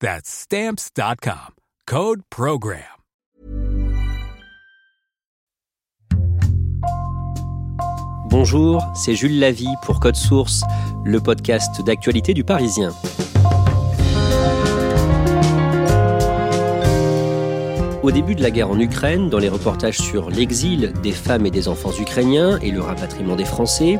That's Stamps.com. Code Program. Bonjour, c'est Jules Lavie pour Code Source, le podcast d'actualité du Parisien. Au début de la guerre en Ukraine, dans les reportages sur l'exil des femmes et des enfants ukrainiens et le rapatriement des Français,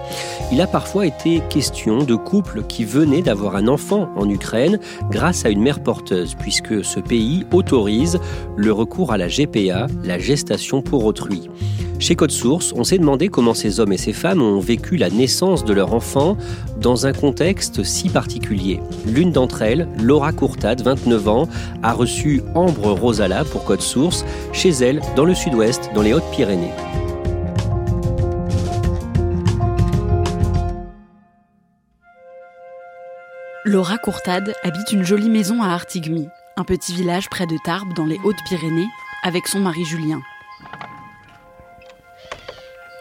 il a parfois été question de couples qui venaient d'avoir un enfant en Ukraine grâce à une mère porteuse, puisque ce pays autorise le recours à la GPA, la gestation pour autrui. Chez Code Source, on s'est demandé comment ces hommes et ces femmes ont vécu la naissance de leur enfant dans un contexte si particulier. L'une d'entre elles, Laura Courtade, 29 ans, a reçu Ambre Rosala pour Code Source chez elle dans le sud-ouest, dans les Hautes-Pyrénées. Laura Courtade habite une jolie maison à Artigmy, un petit village près de Tarbes dans les Hautes-Pyrénées, avec son mari Julien.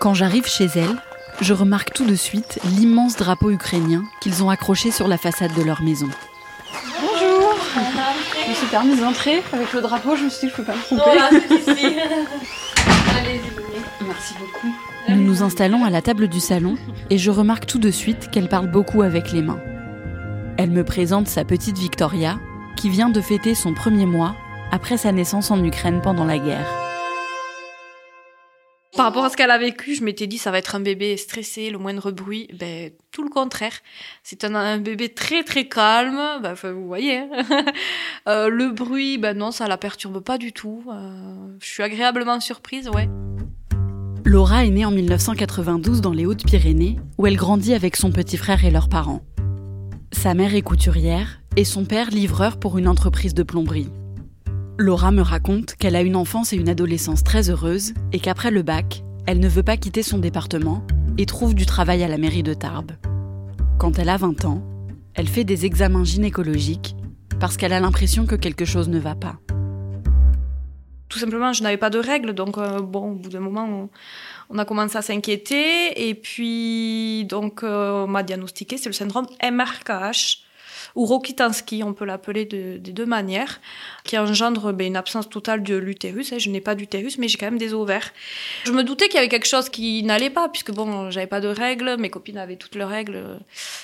Quand j'arrive chez elle, je remarque tout de suite l'immense drapeau ukrainien qu'ils ont accroché sur la façade de leur maison. Bonjour Je me suis permise d'entrer avec le drapeau, je me suis dit que je ne peux pas me tromper. Voilà, c'est ici. Merci beaucoup. Nous nous installons à la table du salon et je remarque tout de suite qu'elle parle beaucoup avec les mains. Elle me présente sa petite Victoria, qui vient de fêter son premier mois après sa naissance en Ukraine pendant la guerre. Par rapport à ce qu'elle a vécu, je m'étais dit ça va être un bébé stressé, le moindre bruit. Ben tout le contraire. C'est un, bébé très très calme. Ben, vous voyez. hein. Euh, le bruit, ben non, ça la perturbe pas du tout. Euh, je suis agréablement surprise, ouais. Laura est née en 1992 dans les Hautes-Pyrénées, où elle grandit avec son petit frère et leurs parents. Sa mère est couturière et son père livreur pour une entreprise de plomberie. Laura me raconte qu'elle a une enfance et une adolescence très heureuses et qu'après le bac, elle ne veut pas quitter son département et trouve du travail à la mairie de Tarbes. Quand elle a 20 ans, elle fait des examens gynécologiques parce qu'elle a l'impression que quelque chose ne va pas. Tout simplement, je n'avais pas de règles, donc euh, bon, au bout d'un moment, on, a commencé à s'inquiéter. Et puis, donc, euh, on m'a diagnostiqué, c'est le syndrome MRKH, ou Rokitansky, on peut l'appeler de- des deux manières, qui engendre ben, une absence totale de l'utérus. hein. Je n'ai pas d'utérus, mais j'ai quand même des ovaires. Je me doutais qu'il y avait quelque chose qui n'allait pas, puisque bon, j'avais pas de règles, mes copines avaient toutes leurs règles.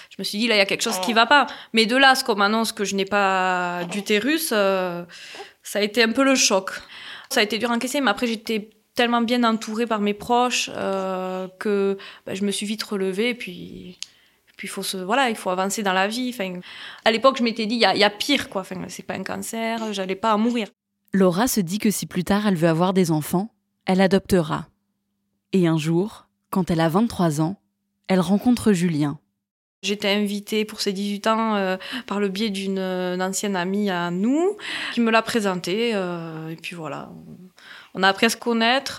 Je me suis dit, là, il y a quelque chose qui va pas. Mais de là, ce qu'on m'annonce que je n'ai pas d'utérus, euh, ça a été un peu le choc. Ça a été dur à encaisser, mais après, j'étais tellement bien entourée par mes proches euh, que bah, je me suis vite relevée. Et puis, il faut se, voilà, il faut avancer dans la vie. À l'époque, je m'étais dit, il y a, pire, quoi. Enfin, c'est pas un cancer, j'allais pas mourir. Laura se dit que si plus tard elle veut avoir des enfants, elle adoptera. Et un jour, quand elle a 23 ans, elle rencontre Julien. J'étais invitée pour ses 18 ans euh, par le biais d'une euh, ancienne amie à nous qui me l'a présenté. euh, et puis voilà, on a appris à se connaître.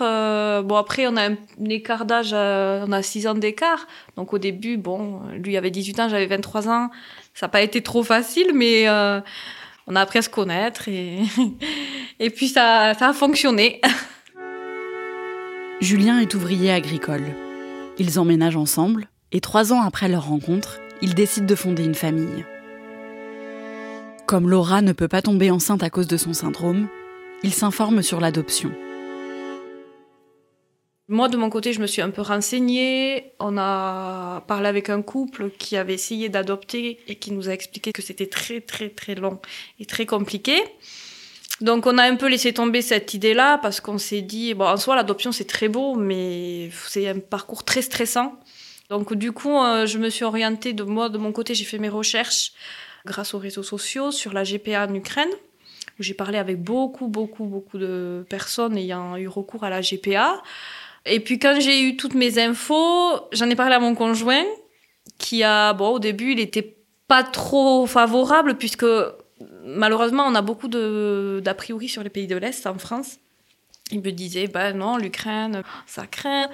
bon, après, on a un, écart d'âge, on a 6 ans d'écart. Donc au début, bon, lui avait 18 ans, j'avais 23 ans. Ça n'a pas été trop facile, mais on a appris à se connaître et, et puis ça, ça a fonctionné. Julien est ouvrier agricole. Ils emménagent ensemble et trois ans après leur rencontre, ils décident de fonder une famille. Comme Laura ne peut pas tomber enceinte à cause de son syndrome, ils s'informent sur l'adoption. Moi, de mon côté, je me suis un peu renseignée. On a parlé avec un couple qui avait essayé d'adopter et qui nous a expliqué que c'était très, très, très long et très compliqué. Donc on a un peu laissé tomber cette idée-là parce qu'on s'est dit, en soi, l'adoption, c'est très beau, mais c'est un parcours très stressant. Donc du coup, euh, je me suis orientée de moi, de mon côté, j'ai fait mes recherches grâce aux réseaux sociaux sur la GPA en Ukraine. J'ai parlé avec beaucoup, beaucoup, beaucoup de personnes ayant eu recours à la GPA. Et puis quand j'ai eu toutes mes infos, j'en ai parlé à mon conjoint qui a, bon, au début, il était pas trop favorable puisque malheureusement, on a beaucoup d'a priori sur les pays de l'Est en France. Il me disait, ben non, l'Ukraine, ça craint.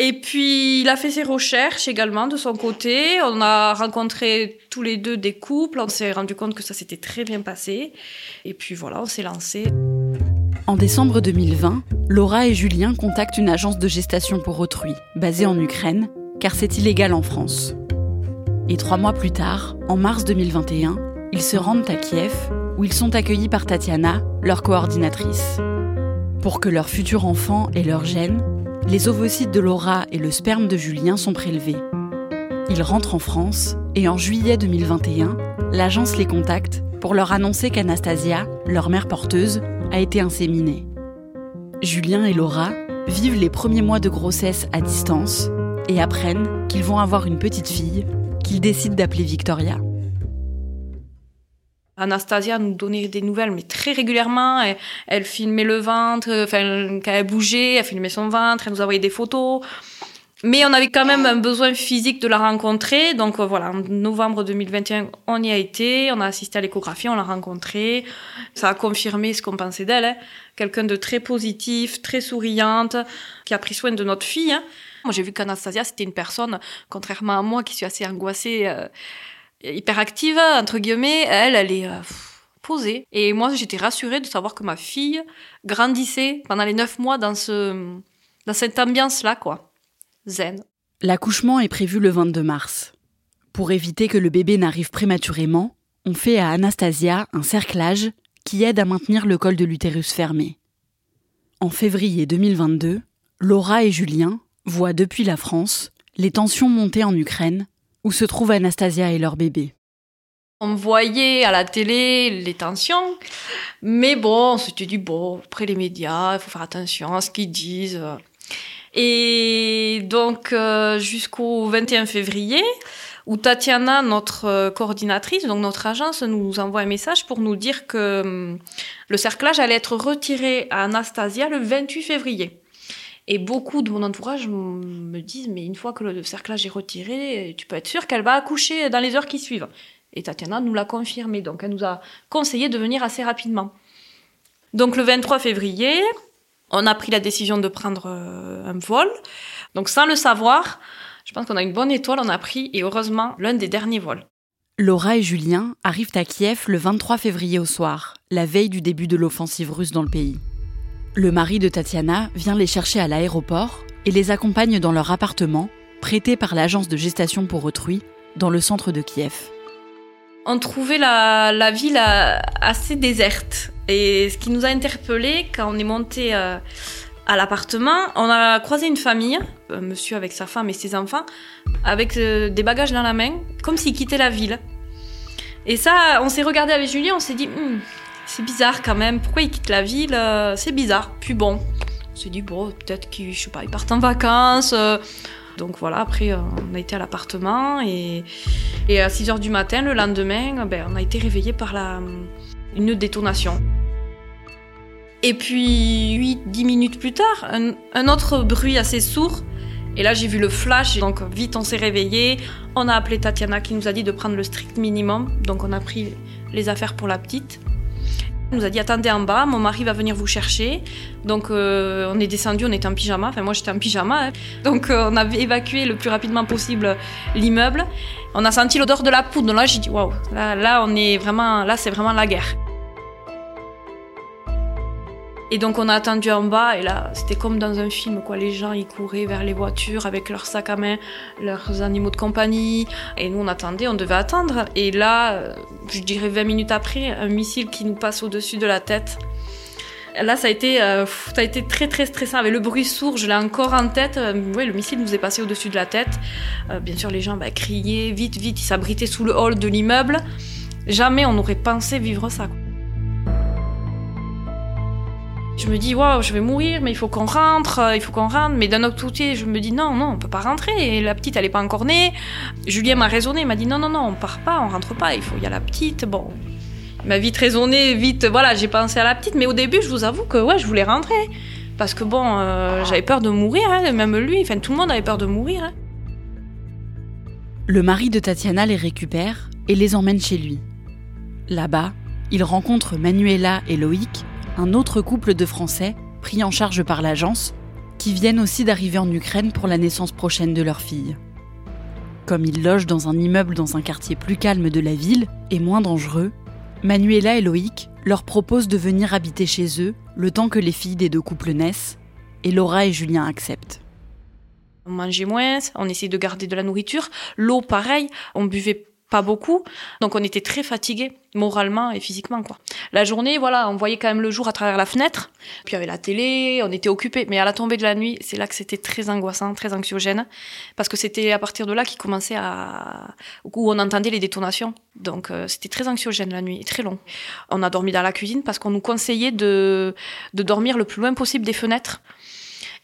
Et puis, il a fait ses recherches également de son côté. On a rencontré tous les deux des couples. On s'est rendu compte que ça s'était très bien passé. Et puis voilà, on s'est lancé. En décembre 2020, Laura et Julien contactent une agence de gestation pour autrui, basée en Ukraine, car c'est illégal en France. Et trois mois plus tard, en mars 2021, ils se rendent à Kiev, où ils sont accueillis par Tatiana, leur coordinatrice. Pour que leur futur enfant et leur gène les ovocytes de Laura et le sperme de Julien sont prélevés. Ils rentrent en France et en juillet 2021, l'agence les contacte pour leur annoncer qu'Anastasia, leur mère porteuse, a été inséminée. Julien et Laura vivent les premiers mois de grossesse à distance et apprennent qu'ils vont avoir une petite fille qu'ils décident d'appeler Victoria. Anastasia nous donnait des nouvelles, mais très régulièrement. Elle, filmait le ventre, enfin, quand elle bougeait, elle filmait son ventre, elle nous envoyait des photos. Mais on avait quand même un besoin physique de la rencontrer. Donc euh, voilà, en novembre 2021, on y a été, on a assisté à l'échographie, on l'a rencontrée. Ça a confirmé ce qu'on pensait d'elle. Hein. Quelqu'un de très positif, très souriante, qui a pris soin de notre fille. Hein. Moi, j'ai vu qu'Anastasia, c'était une personne, contrairement à moi qui suis assez angoissée. Euh, hyperactive, entre guillemets, elle, elle est euh, posée. Et moi, j'étais rassurée de savoir que ma fille grandissait pendant les neuf mois dans, ce, dans cette ambiance-là, quoi. Zen. L'accouchement est prévu le 22 mars. Pour éviter que le bébé n'arrive prématurément, on fait à Anastasia un cerclage qui aide à maintenir le col de l'utérus fermé. En février 2022, Laura et Julien voient depuis la France les tensions monter en Ukraine où se trouvent Anastasia et leur bébé. On voyait à la télé les tensions, mais bon, on s'était dit, bon, après les médias, il faut faire attention à ce qu'ils disent. Et donc, euh, jusqu'au 21 février, où Tatiana, notre euh, coordinatrice, donc notre agence, nous envoie un message pour nous dire que hum, le cerclage allait être retiré à Anastasia le 28 février. Et beaucoup de mon entourage me disent, mais une fois que le cerclage est retiré, tu peux être sûr qu'elle va accoucher dans les heures qui suivent. Et Tatiana nous l'a confirmé, donc elle nous a conseillé de venir assez rapidement. Donc le 23 février, on a pris la décision de prendre euh, un vol. Donc sans le savoir, je pense qu'on a une bonne étoile, on a pris, et heureusement, l'un des derniers vols. Laura et Julien arrivent à Kiev le 23 février au soir, la veille du début de l'offensive russe dans le pays. Le mari de Tatiana vient les chercher à l'aéroport et les accompagne dans leur appartement, prêté par l'agence de gestation pour autrui, dans le centre de Kiev. On trouvait la, ville assez déserte. Et ce qui nous a interpellés quand on est monté euh, à l'appartement, on a croisé une famille, un monsieur avec sa femme et ses enfants, avec euh, des bagages dans la main, comme s'ils quittaient la ville. Et ça, on s'est regardé avec Julie, on s'est dit, hmm, c'est bizarre quand même. Pourquoi ils quittent la ville euh, C'est bizarre. Puis bon, on s'est dit, bon, peut-être qu'ils, je sais pas, en vacances. Euh. donc voilà, après, euh, on a été à l'appartement et, et à 6 h du matin, le lendemain, ben, on a été réveillé par la, une détonation. Et puis, 8-10 minutes plus tard, un, un, autre bruit assez sourd. Et là, j'ai vu le flash, donc vite, on s'est réveillé. On a appelé Tatiana qui nous a dit de prendre le strict minimum. Donc, on a pris les affaires pour la petite. Il nous a dit attendez en bas, mon mari va venir vous chercher. Donc euh, on est descendu, on était en pyjama, enfin moi j'étais en pyjama. Hein. Donc euh, on a évacué le plus rapidement possible l'immeuble. On a senti l'odeur de la poudre. Donc là j'ai dit waouh, là on est vraiment, là c'est vraiment la guerre. Et donc on a attendu en bas et là c'était comme dans un film quoi, les gens ils couraient vers les voitures avec leurs sacs à main, leurs animaux de compagnie et nous on attendait, on devait attendre et là je dirais 20 minutes après un missile qui nous passe au-dessus de la tête. Là, ça a été, euh, ça a été très très stressant. Avec le bruit sourd, je l'ai encore en tête. Euh, oui, le missile nous est passé au-dessus de la tête. Euh, bien sûr, les gens bah, criaient vite, vite. Ils s'abritaient sous le hall de l'immeuble. Jamais on n'aurait pensé vivre ça. Je me dis, waouh, je vais mourir, mais il faut qu'on rentre, euh, il faut qu'on rentre. Mais d'un autre côté, je me dis, non, non, on peut pas rentrer. Et la petite, elle est pas encore née. Julien m'a raisonné, il m'a dit, non, non, non, on part pas, on rentre pas, il faut, y a la petite. Bon, il m'a vite raisonné, vite, voilà, j'ai pensé à la petite. Mais au début, je vous avoue que, ouais, je voulais rentrer. Parce que bon, euh, j'avais peur de mourir, hein, même lui, enfin tout le monde avait peur de mourir. Hein. Le mari de Tatiana les récupère et les emmène chez lui. Là-bas, il rencontre Manuela et Loïc, un autre couple de Français pris en charge par l'agence, qui viennent aussi d'arriver en Ukraine pour la naissance prochaine de leur fille. Comme ils logent dans un immeuble dans un quartier plus calme de la ville et moins dangereux, Manuela et Loïc leur proposent de venir habiter chez eux le temps que les filles des deux couples naissent, et Laura et Julien acceptent. On mangeait moins, on essayait de garder de la nourriture. L'eau, pareil, on buvait pas beaucoup. Donc on était très fatigués, moralement et physiquement. quoi. La journée, voilà, on voyait quand même le jour à travers la fenêtre. Puis il y avait la télé, on était occupés. Mais à la tombée de la nuit, c'est là que c'était très angoissant, très anxiogène. Parce que c'était à partir de là qu'il commençait à... où on entendait les détonations. Donc euh, c'était très anxiogène la nuit, très long. On a dormi dans la cuisine parce qu'on nous conseillait de, de dormir le plus loin possible des fenêtres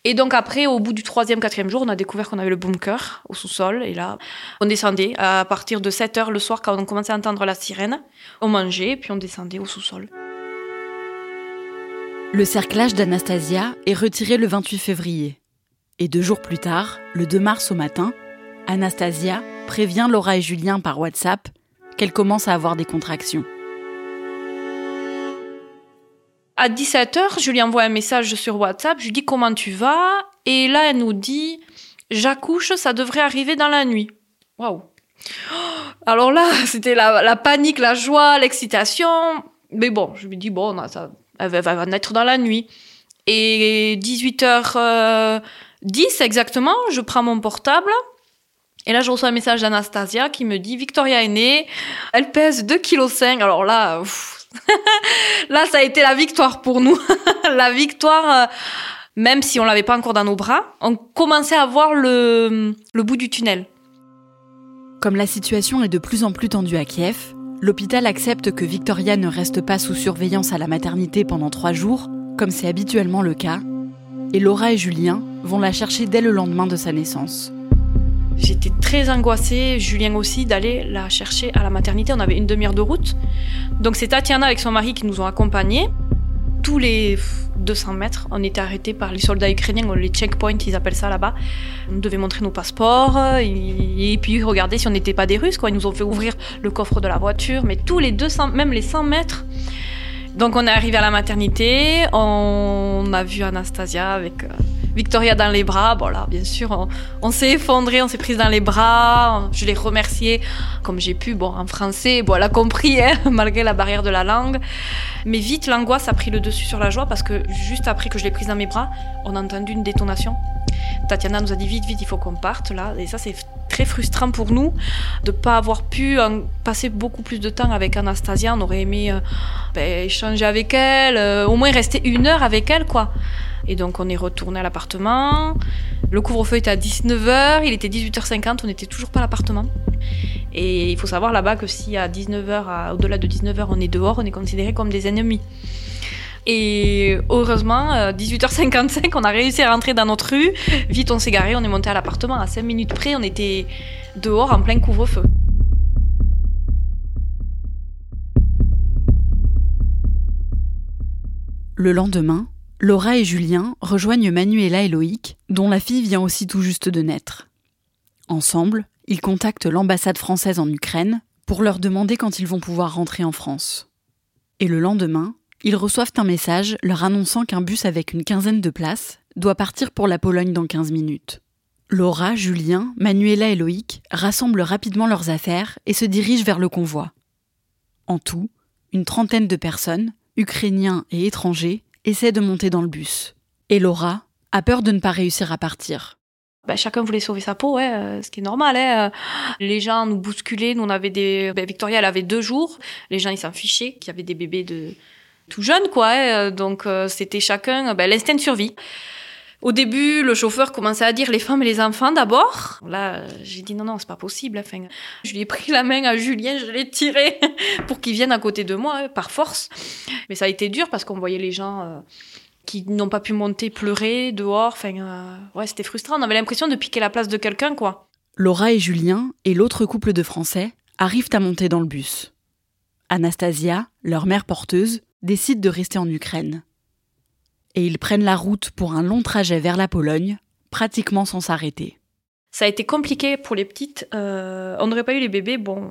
et donc après, au bout du troisième, quatrième jour, on a découvert qu'on avait le bunker au sous-sol. Et là, on descendait à partir de 7 heures le soir quand on commençait à entendre la sirène. On mangeait, puis on descendait au sous-sol. Le cerclage d'Anastasia est retiré le 28 février. Et deux jours plus tard, le 2 mars au matin, Anastasia prévient Laura et Julien par WhatsApp qu'elle commence à avoir des contractions. À 17h, je lui envoie un message sur WhatsApp, je lui dis comment tu vas? Et là, elle nous dit j'accouche, ça devrait arriver dans la nuit. Waouh Alors là, c'était la, panique, la joie, l'excitation. Mais bon, je lui dis bon, ça, elle va naître dans la nuit. Et 18h10 exactement, je prends mon portable. Et là, je reçois un message d'Anastasia qui me dit Victoria est née, elle pèse 2,5 kg. Alors là, Là, ça a été la victoire pour nous. la victoire, euh, même si on l'avait pas encore dans nos bras, on commençait à voir le, le bout du tunnel. Comme la situation est de plus en plus tendue à Kiev, l'hôpital accepte que Victoria ne reste pas sous surveillance à la maternité pendant trois jours, comme c'est habituellement le cas, et Laura et Julien vont la chercher dès le lendemain de sa naissance. J'étais très angoissée, Julien aussi, d'aller la chercher à la maternité. On avait une demi-heure de route. Donc c'est Tatiana avec son mari qui nous ont accompagnés. Tous les 200 mètres, on était arrêtés par les soldats ukrainiens, les checkpoints, ils appellent ça là-bas. On devait montrer nos passeports et, puis regarder si on n'était pas des Russes. Quoi. Ils nous ont fait ouvrir le coffre de la voiture, mais tous les 200, même les 100 mètres. Donc on est arrivé à la maternité, on a vu Anastasia avec euh, Victoria dans les bras. Bon là, bien sûr, on, s'est effondré, on s'est prise dans les bras. Je l'ai remerciée comme j'ai pu, bon, en français. Bon, elle a compris, hein, malgré la barrière de la langue. Mais vite, l'angoisse a pris le dessus sur la joie parce que juste après que je l'ai prise dans mes bras, on a entendu une détonation. Tatiana nous a dit vite, vite, il faut qu'on parte là. Et ça, c'est très frustrant pour nous de ne pas avoir pu passer beaucoup plus de temps avec Anastasia. On aurait aimé euh, ben, échanger avec elle, euh, au moins rester une heure avec elle, quoi. Et donc on est retourné à l'appartement. Le couvre-feu était à 19h, il était 18h50, on n'était toujours pas à l'appartement. Et il faut savoir là-bas que si à 19h, au-delà de 19h, on est dehors, on est considéré comme des ennemis. Et heureusement, 18h55, on a réussi à rentrer dans notre rue. Vite, on s'est garé, on est monté à l'appartement. À 5 minutes près, on était dehors en plein couvre-feu. Le lendemain, Laura et Julien rejoignent Manuela et Loïc, dont la fille vient aussi tout juste de naître. Ensemble, ils contactent l'ambassade française en Ukraine pour leur demander quand ils vont pouvoir rentrer en France. Et le lendemain, ils reçoivent un message leur annonçant qu'un bus avec une quinzaine de places doit partir pour la Pologne dans 15 minutes. Laura, Julien, Manuela et Loïc rassemblent rapidement leurs affaires et se dirigent vers le convoi. En tout, une trentaine de personnes, Ukrainiens et étrangers, essaie de monter dans le bus. Et Laura a peur de ne pas réussir à partir. Bah, chacun voulait sauver sa peau, euh, ce qui est normal. Hein. Les gens nous bousculaient, on des... Bah, Victoria, elle avait deux jours. Les gens, ils s'en fichaient, qu'il y avait des bébés de tout jeunes, quoi. Hein. Donc euh, c'était chacun bah, l'instinct de survie. Au début, le chauffeur commençait à dire les femmes et les enfants d'abord. Là, j'ai dit non, non, c'est pas possible. Enfin, je lui ai pris la main à Julien, je l'ai tiré pour qu'il vienne à côté de moi, hein, par force. Mais ça a été dur parce qu'on voyait les gens euh, qui n'ont pas pu monter pleurer dehors. Enfin, euh, ouais, c'était frustrant. On avait l'impression de piquer la place de quelqu'un, quoi. Laura et Julien et l'autre couple de Français arrivent à monter dans le bus. Anastasia, leur mère porteuse, décide de rester en Ukraine. Et ils prennent la route pour un long trajet vers la Pologne, pratiquement sans s'arrêter. Ça a été compliqué pour les petites. Euh, on n'aurait pas eu les bébés, bon,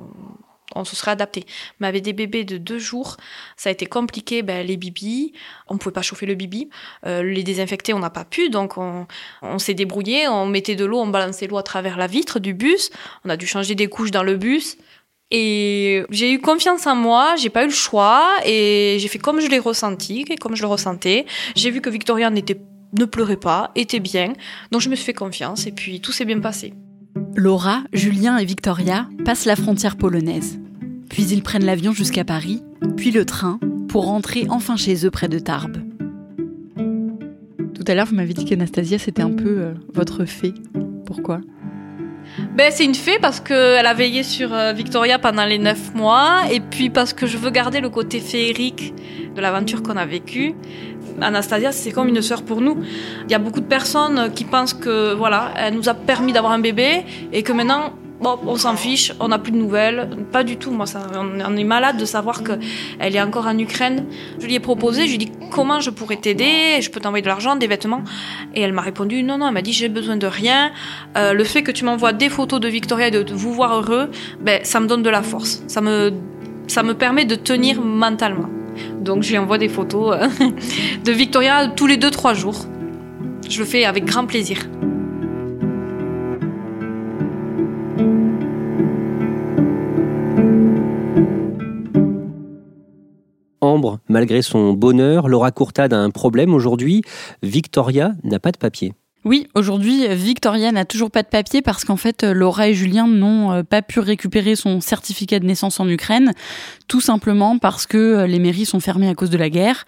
on se serait adapté. Mais avec des bébés de deux jours, ça a été compliqué. Ben, les bibis, on ne pouvait pas chauffer le bibi. Euh, les désinfecter, on n'a pas pu. Donc, on, on s'est débrouillé. On mettait de l'eau, on balançait l'eau à travers la vitre du bus. On a dû changer des couches dans le bus. Et j'ai eu confiance en moi, j'ai pas eu le choix et j'ai fait comme je l'ai ressenti, comme je le ressentais. J'ai vu que Victoria n'était ne pleurait pas, était bien. Donc je me suis fait confiance et puis tout s'est bien passé. Laura, Julien et Victoria passent la frontière polonaise. Puis ils prennent l'avion jusqu'à Paris, puis le train, pour rentrer enfin chez eux près de Tarbes. Tout à l'heure, vous m'avez dit qu'Anastasia, c'était un peu euh, votre fée. Pourquoi? Ben, c'est une fée parce qu'elle a veillé sur euh, Victoria pendant les neuf mois et puis parce que je veux garder le côté féerique de l'aventure qu'on a vécue. Anastasia, c'est comme une sœur pour nous. Il y a beaucoup de personnes qui pensent que voilà, elle nous a permis d'avoir un bébé et que maintenant, bon, on s'en fiche, on n'a plus de nouvelles. Pas du tout. Moi, on est malade de savoir qu'elle est encore en Ukraine. Je lui ai proposé, je lui ai dit comment je pourrais t'aider, je peux t'envoyer de l'argent, des vêtements. Et elle m'a répondu non, non. Elle m'a dit j'ai besoin de rien. Euh, le fait que tu m'envoies des photos de Victoria et de vous voir heureux, ben ça me donne de la force. Ça me ça me permet de tenir mentalement. Donc je lui envoie des photos euh, de Victoria tous les 2-3 jours. Je le fais avec grand plaisir. Malgré son bonheur, Laura Courtade a un problème aujourd'hui. Victoria n'a pas de papier. Oui, aujourd'hui, Victoria n'a toujours pas de papier parce qu'en fait, Laura et Julien n'ont euh, pas pu récupérer son certificat de naissance en Ukraine, tout simplement parce que euh, les mairies sont fermées à cause de la guerre.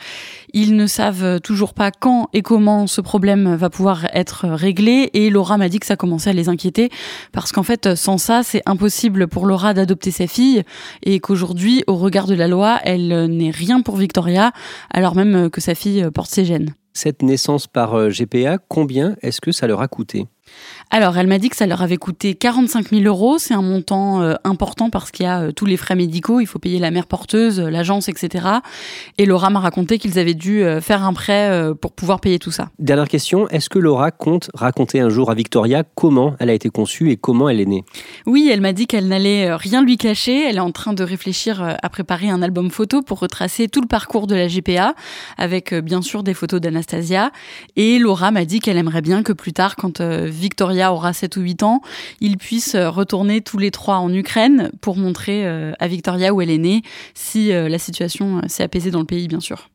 Ils ne savent toujours pas quand et comment ce problème va pouvoir être réglé et Laura m'a dit que ça commençait à les inquiéter parce qu'en fait, sans ça, c'est impossible pour Laura d'adopter sa fille et qu'aujourd'hui, au regard de la loi, elle n'est rien pour Victoria alors même que sa fille porte ses gènes. Cette naissance par euh, GPA, combien est-ce que ça leur a coûté? Alors, elle m'a dit que ça leur avait coûté 45 000 euros. C'est un montant euh, important parce qu'il y a euh, tous les frais médicaux. Il faut payer la mère porteuse, euh, l'agence, etc. Et Laura m'a raconté qu'ils avaient dû faire un prêt pour pouvoir payer tout ça. Dernière question, est-ce que Laura compte raconter un jour à Victoria comment elle a été conçue et comment elle est née? Oui, elle m'a dit qu'elle n'allait rien lui cacher. Elle est en train de réfléchir à préparer un album photo pour retracer tout le parcours de la GPA, avec bien sûr des photos d'Anastasia. Et Laura m'a dit qu'elle aimerait bien que plus tard, quand Victoria aura 7 ou 8 ans, ils puissent euh, retourner tous les trois en Ukraine pour montrer euh, à Victoria où elle est née, si euh, la situation s'est apaisée dans le pays, bien sûr.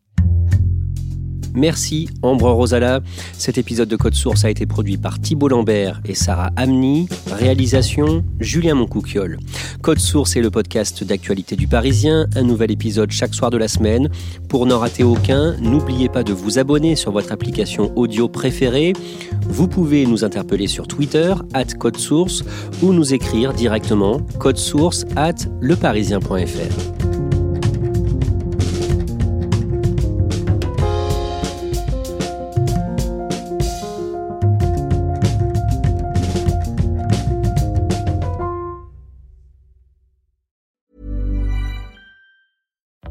Merci Ambre Rosala. Cet épisode de Code Source a été produit par Thibault Lambert et Sarah Amni. Réalisation Julien Moncouquiol. Code Source est le podcast d'actualité du Parisien. Un nouvel épisode chaque soir de la semaine. Pour n'en rater aucun, n'oubliez pas de vous abonner sur votre application audio préférée. Vous pouvez nous interpeller sur Twitter, at Code Source, ou nous écrire directement source at leparisien.fr.